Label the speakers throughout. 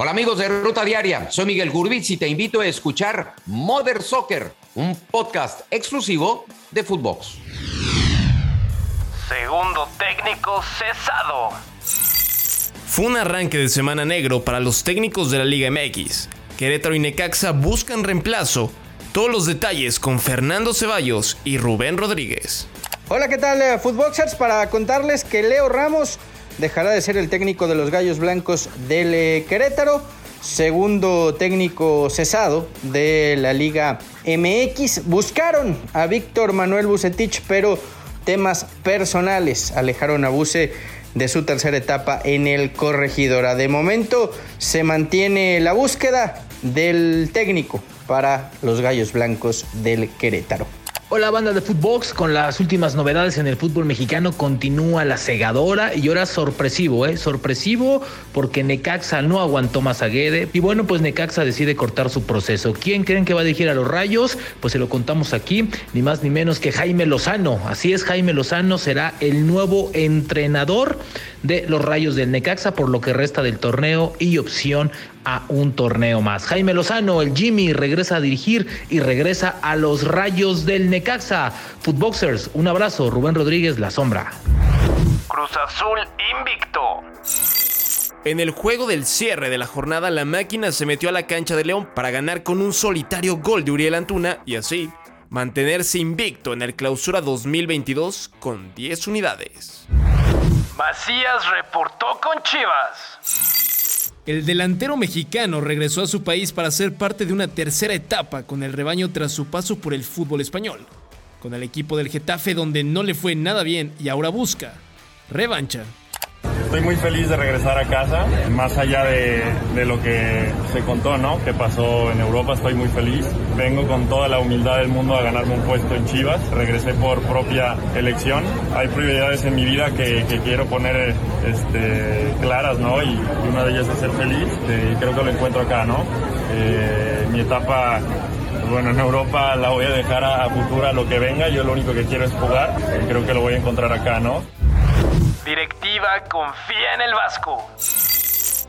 Speaker 1: Hola amigos de Ruta Diaria, soy Miguel Gurbitz y te invito a escuchar Mother Soccer, un podcast exclusivo de Footbox.
Speaker 2: Segundo técnico cesado.
Speaker 3: Fue un arranque de semana negro para los técnicos de la Liga MX. Querétaro y Necaxa buscan reemplazo. Todos los detalles con Fernando Ceballos y Rubén Rodríguez.
Speaker 4: Hola, ¿qué tal, eh, Footboxers? Para contarles que Leo Ramos dejará de ser el técnico de los Gallos Blancos del eh, Querétaro, segundo técnico cesado de la Liga MX. Buscaron a Víctor Manuel Bucetich, pero temas personales alejaron a Buce de su tercera etapa en el Corregidora. De momento se mantiene la búsqueda del técnico para los Gallos Blancos del Querétaro.
Speaker 5: Hola banda de Footbox, con las últimas novedades en el fútbol mexicano continúa la cegadora y ahora sorpresivo, ¿eh? Sorpresivo porque Necaxa no aguantó más a Guede y bueno pues Necaxa decide cortar su proceso. ¿Quién creen que va a dirigir a los Rayos? Pues se lo contamos aquí, ni más ni menos que Jaime Lozano. Así es, Jaime Lozano será el nuevo entrenador de los Rayos del Necaxa por lo que resta del torneo y opción a un torneo más. Jaime Lozano, el Jimmy, regresa a dirigir y regresa a los Rayos del Necaxa. Footboxers, un abrazo. Rubén Rodríguez, La Sombra.
Speaker 2: Cruz Azul invicto.
Speaker 3: En el juego del cierre de la jornada, la máquina se metió a la cancha de León para ganar con un solitario gol de Uriel Antuna y así mantenerse invicto en el clausura 2022 con 10 unidades.
Speaker 2: Macías reportó con Chivas.
Speaker 3: El delantero mexicano regresó a su país para ser parte de una tercera etapa con el rebaño tras su paso por el fútbol español, con el equipo del Getafe donde no le fue nada bien y ahora busca revancha.
Speaker 6: Estoy muy feliz de regresar a casa, más allá de, lo que se contó, ¿no? Que pasó en Europa, estoy muy feliz. Vengo con toda la humildad del mundo a ganarme un puesto en Chivas. Regresé por propia elección. Hay prioridades en mi vida que, que quiero poner este, claras, ¿no? Y, una de ellas es ser feliz. Y creo que lo encuentro acá, ¿no? Eh, mi etapa bueno, en Europa la voy a dejar a, a futura lo que venga. Yo lo único que quiero es jugar. Creo que lo voy a encontrar acá, ¿no?
Speaker 2: Directiva confía en el Vasco.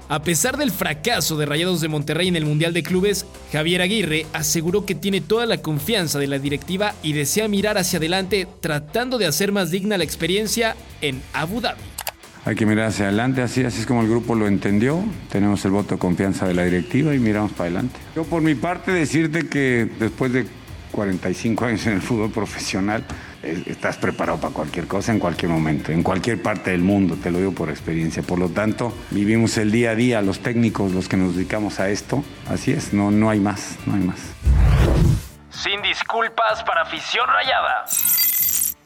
Speaker 3: A pesar del fracaso de Rayados de Monterrey en el Mundial de Clubes, Javier Aguirre aseguró que tiene toda la confianza de la directiva y desea mirar hacia adelante tratando de hacer más digna la experiencia en Abu Dhabi.
Speaker 7: Hay que mirar hacia adelante, así, así es como el grupo lo entendió. Tenemos el voto de confianza de la directiva y miramos para adelante. Yo por mi parte decirte que después de 45 años en el fútbol profesional, estás preparado para cualquier cosa en cualquier momento, en cualquier parte del mundo, te lo digo por experiencia. Por lo tanto, vivimos el día a día, los técnicos, los que nos dedicamos a esto, así es, no, no hay más, no hay más.
Speaker 2: Sin disculpas para afición rayada.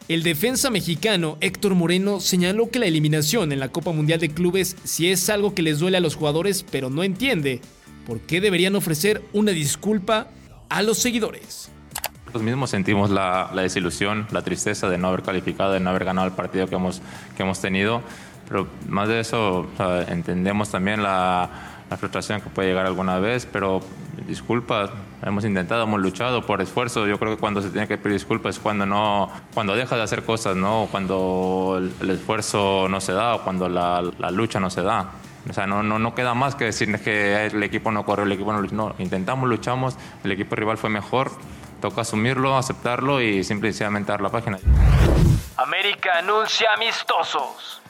Speaker 3: El defensa mexicano Héctor Moreno señaló que la eliminación en la Copa Mundial de Clubes sí es algo que les duele a los jugadores, pero no entiende por qué deberían ofrecer una disculpa a los seguidores.
Speaker 8: Nosotros mismos sentimos la, la, desilusión, la tristeza de no haber calificado, de no haber ganado el partido que hemos, que hemos tenido. Pero más de eso, o sea, entendemos también la, la, frustración que puede llegar alguna vez, pero disculpas, hemos intentado, hemos luchado por esfuerzo. Yo creo que cuando se tiene que pedir disculpas es cuando, no, cuando dejas de hacer cosas, ¿no? cuando el, esfuerzo no se da o cuando la, la lucha no se da. O sea, no, no, no queda más que decir que el equipo no corrió, el equipo no luchó. No, intentamos, luchamos, el equipo rival fue mejor toca asumirlo, aceptarlo y simplemente dar la página.
Speaker 2: América anuncia amistosos.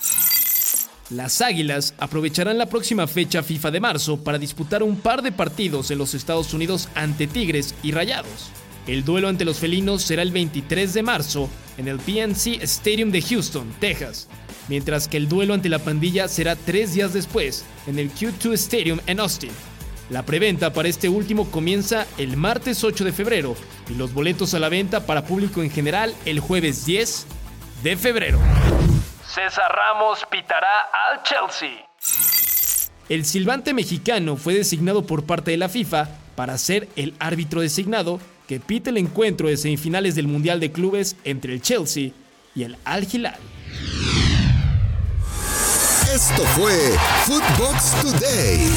Speaker 3: Las Águilas aprovecharán la próxima fecha FIFA de marzo para disputar un par de partidos en los Estados Unidos ante Tigres y Rayados. El duelo ante los felinos será el 23 de marzo en el PNC Stadium de Houston, Texas, mientras que el duelo ante la pandilla será tres días después en el Q2 Stadium en Austin. La preventa para este último comienza el martes 8 de febrero y los boletos a la venta para público en general el jueves 10 de febrero.
Speaker 2: César Ramos pitará al Chelsea.
Speaker 3: El silbante mexicano fue designado por parte de la FIFA para ser el árbitro designado que pite el encuentro de semifinales del Mundial de Clubes entre el Chelsea y el Al Hilal.
Speaker 9: Esto fue Footbox Today.